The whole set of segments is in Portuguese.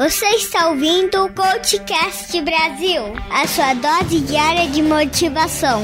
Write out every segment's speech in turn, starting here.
Você está ouvindo o Coachcast Brasil, a sua dose diária de motivação.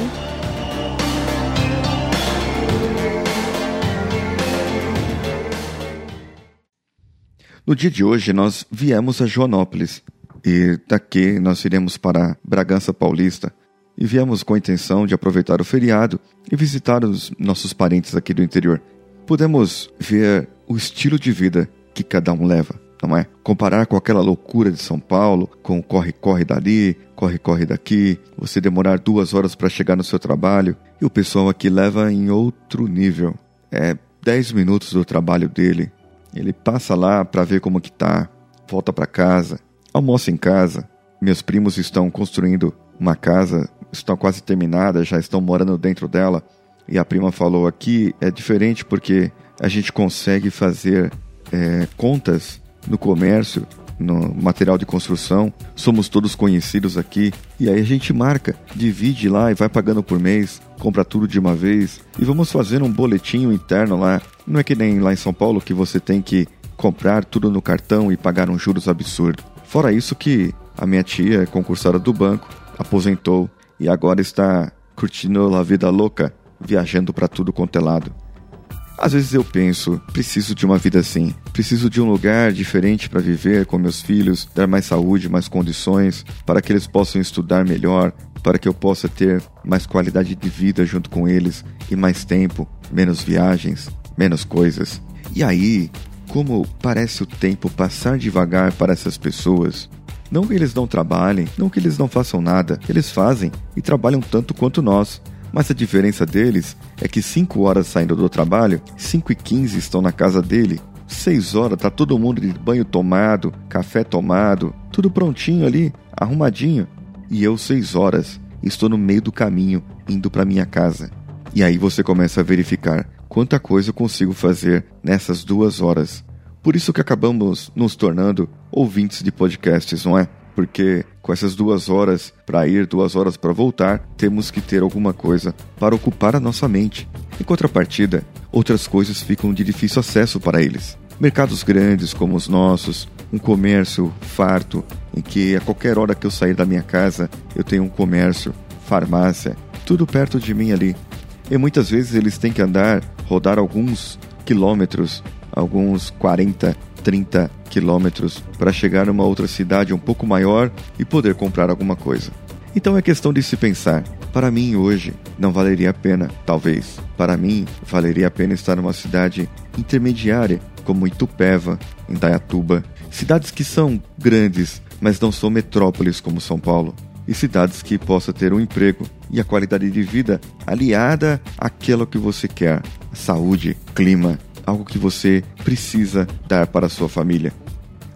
No dia de hoje, nós viemos a Joanópolis e daqui nós iremos para Bragança Paulista e viemos com a intenção de aproveitar o feriado e visitar os nossos parentes aqui do interior. Podemos ver o estilo de vida que cada um leva, não é? Comparar com aquela loucura de São Paulo, com corre-corre dali, corre-corre daqui, você demorar duas horas para chegar no seu trabalho e o pessoal aqui leva em outro nível. É 10 minutos do trabalho dele, ele passa lá para ver como que tá, volta para casa, almoça em casa. Meus primos estão construindo uma casa, estão quase terminada, já estão morando dentro dela. E a prima falou aqui é diferente porque a gente consegue fazer é, contas no comércio no material de construção, somos todos conhecidos aqui, e aí a gente marca, divide lá e vai pagando por mês, compra tudo de uma vez, e vamos fazendo um boletinho interno lá. Não é que nem lá em São Paulo que você tem que comprar tudo no cartão e pagar um juros absurdo. Fora isso que a minha tia é concursada do banco, aposentou e agora está curtindo a vida louca, viajando para tudo quanto é lado. Às vezes eu penso, preciso de uma vida assim, preciso de um lugar diferente para viver com meus filhos, dar mais saúde, mais condições, para que eles possam estudar melhor, para que eu possa ter mais qualidade de vida junto com eles e mais tempo, menos viagens, menos coisas. E aí, como parece o tempo passar devagar para essas pessoas, não que eles não trabalhem, não que eles não façam nada, eles fazem e trabalham tanto quanto nós. Mas a diferença deles é que 5 horas saindo do trabalho, 5 e 15 estão na casa dele, 6 horas tá todo mundo de banho tomado, café tomado, tudo prontinho ali, arrumadinho. E eu 6 horas estou no meio do caminho indo para minha casa. E aí você começa a verificar quanta coisa eu consigo fazer nessas duas horas. Por isso que acabamos nos tornando ouvintes de podcasts, não é? Porque com essas duas horas para ir, duas horas para voltar, temos que ter alguma coisa para ocupar a nossa mente. Em contrapartida, outras coisas ficam de difícil acesso para eles. Mercados grandes como os nossos, um comércio farto, em que a qualquer hora que eu sair da minha casa eu tenho um comércio, farmácia, tudo perto de mim ali. E muitas vezes eles têm que andar, rodar alguns quilômetros, alguns 40, 30 quilômetros para chegar numa outra cidade um pouco maior e poder comprar alguma coisa. Então é questão de se pensar. Para mim hoje não valeria a pena, talvez. Para mim valeria a pena estar numa cidade intermediária como Itupeva, Indaiatuba, cidades que são grandes, mas não são metrópoles como São Paulo, e cidades que possa ter um emprego e a qualidade de vida aliada àquilo que você quer, saúde, clima, algo que você precisa dar para a sua família.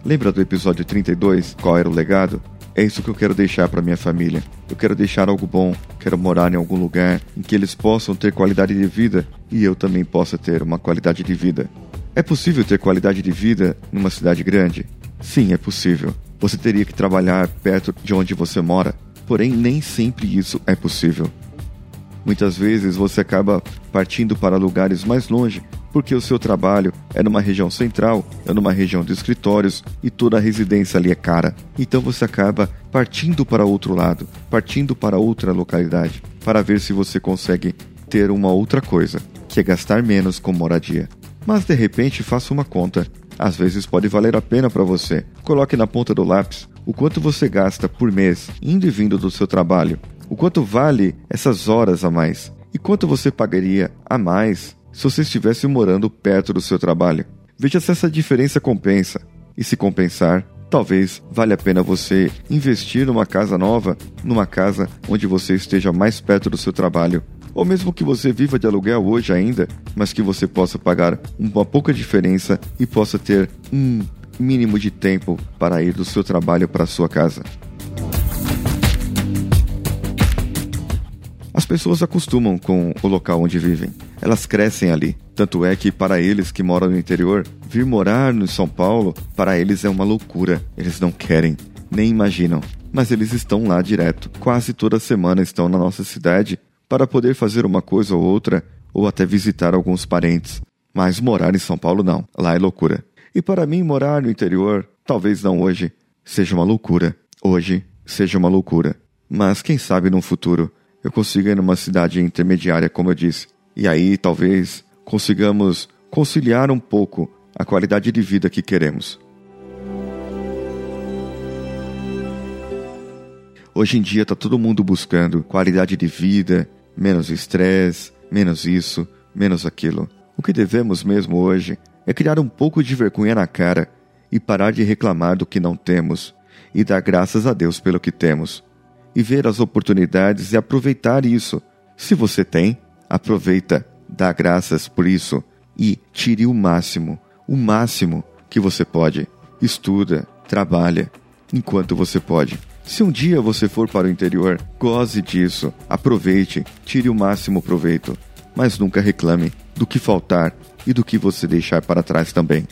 Lembra do episódio 32, qual era o legado? É isso que eu quero deixar para minha família. Eu quero deixar algo bom, quero morar em algum lugar em que eles possam ter qualidade de vida e eu também possa ter uma qualidade de vida. É possível ter qualidade de vida numa cidade grande? Sim, é possível. Você teria que trabalhar perto de onde você mora, porém nem sempre isso é possível. Muitas vezes você acaba partindo para lugares mais longe porque o seu trabalho é numa região central, é numa região de escritórios e toda a residência ali é cara. Então você acaba partindo para outro lado, partindo para outra localidade, para ver se você consegue ter uma outra coisa, que é gastar menos com moradia. Mas de repente faça uma conta. Às vezes pode valer a pena para você. Coloque na ponta do lápis o quanto você gasta por mês indo e vindo do seu trabalho. O quanto vale essas horas a mais? E quanto você pagaria a mais se você estivesse morando perto do seu trabalho. Veja se essa diferença compensa. E se compensar, talvez valha a pena você investir numa casa nova, numa casa onde você esteja mais perto do seu trabalho. Ou mesmo que você viva de aluguel hoje ainda, mas que você possa pagar uma pouca diferença e possa ter um mínimo de tempo para ir do seu trabalho para a sua casa. Pessoas acostumam com o local onde vivem. Elas crescem ali. Tanto é que, para eles que moram no interior, vir morar no São Paulo, para eles é uma loucura. Eles não querem, nem imaginam. Mas eles estão lá direto. Quase toda semana estão na nossa cidade para poder fazer uma coisa ou outra, ou até visitar alguns parentes. Mas morar em São Paulo não. Lá é loucura. E para mim, morar no interior Talvez não hoje, seja uma loucura. Hoje seja uma loucura. Mas quem sabe no futuro eu consiga ir numa cidade intermediária, como eu disse. E aí talvez consigamos conciliar um pouco a qualidade de vida que queremos. Hoje em dia está todo mundo buscando qualidade de vida, menos estresse, menos isso, menos aquilo. O que devemos mesmo hoje é criar um pouco de vergonha na cara e parar de reclamar do que não temos e dar graças a Deus pelo que temos. E ver as oportunidades e aproveitar isso. Se você tem, aproveita, dá graças por isso e tire o máximo, o máximo que você pode. Estuda, trabalha, enquanto você pode. Se um dia você for para o interior, goze disso, aproveite, tire o máximo proveito, mas nunca reclame do que faltar e do que você deixar para trás também.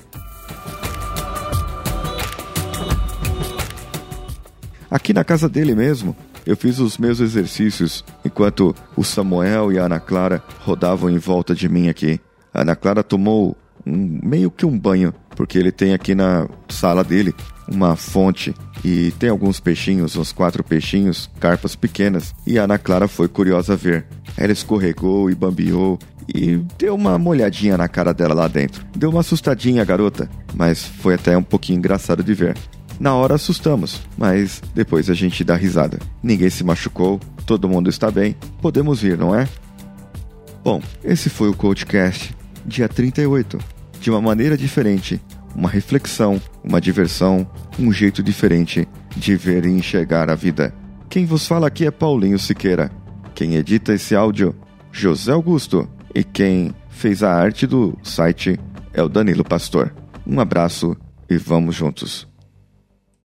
Aqui na casa dele mesmo, eu fiz os meus exercícios enquanto o Samuel e a Ana Clara rodavam em volta de mim aqui. A Ana Clara tomou um, meio que um banho, porque ele tem aqui na sala dele uma fonte e tem alguns peixinhos, uns quatro peixinhos, carpas pequenas, e a Ana Clara foi curiosa ver. Ela escorregou e bambeou e deu uma molhadinha na cara dela lá dentro. Deu uma assustadinha garota, mas foi até um pouquinho engraçado de ver. Na hora assustamos, mas depois a gente dá risada. Ninguém se machucou, todo mundo está bem, podemos ir, não é? Bom, esse foi o Coachcast, dia 38. De uma maneira diferente, uma reflexão, uma diversão, um jeito diferente de ver e enxergar a vida. Quem vos fala aqui é Paulinho Siqueira. Quem edita esse áudio, José Augusto. E quem fez a arte do site é o Danilo Pastor. Um abraço e vamos juntos.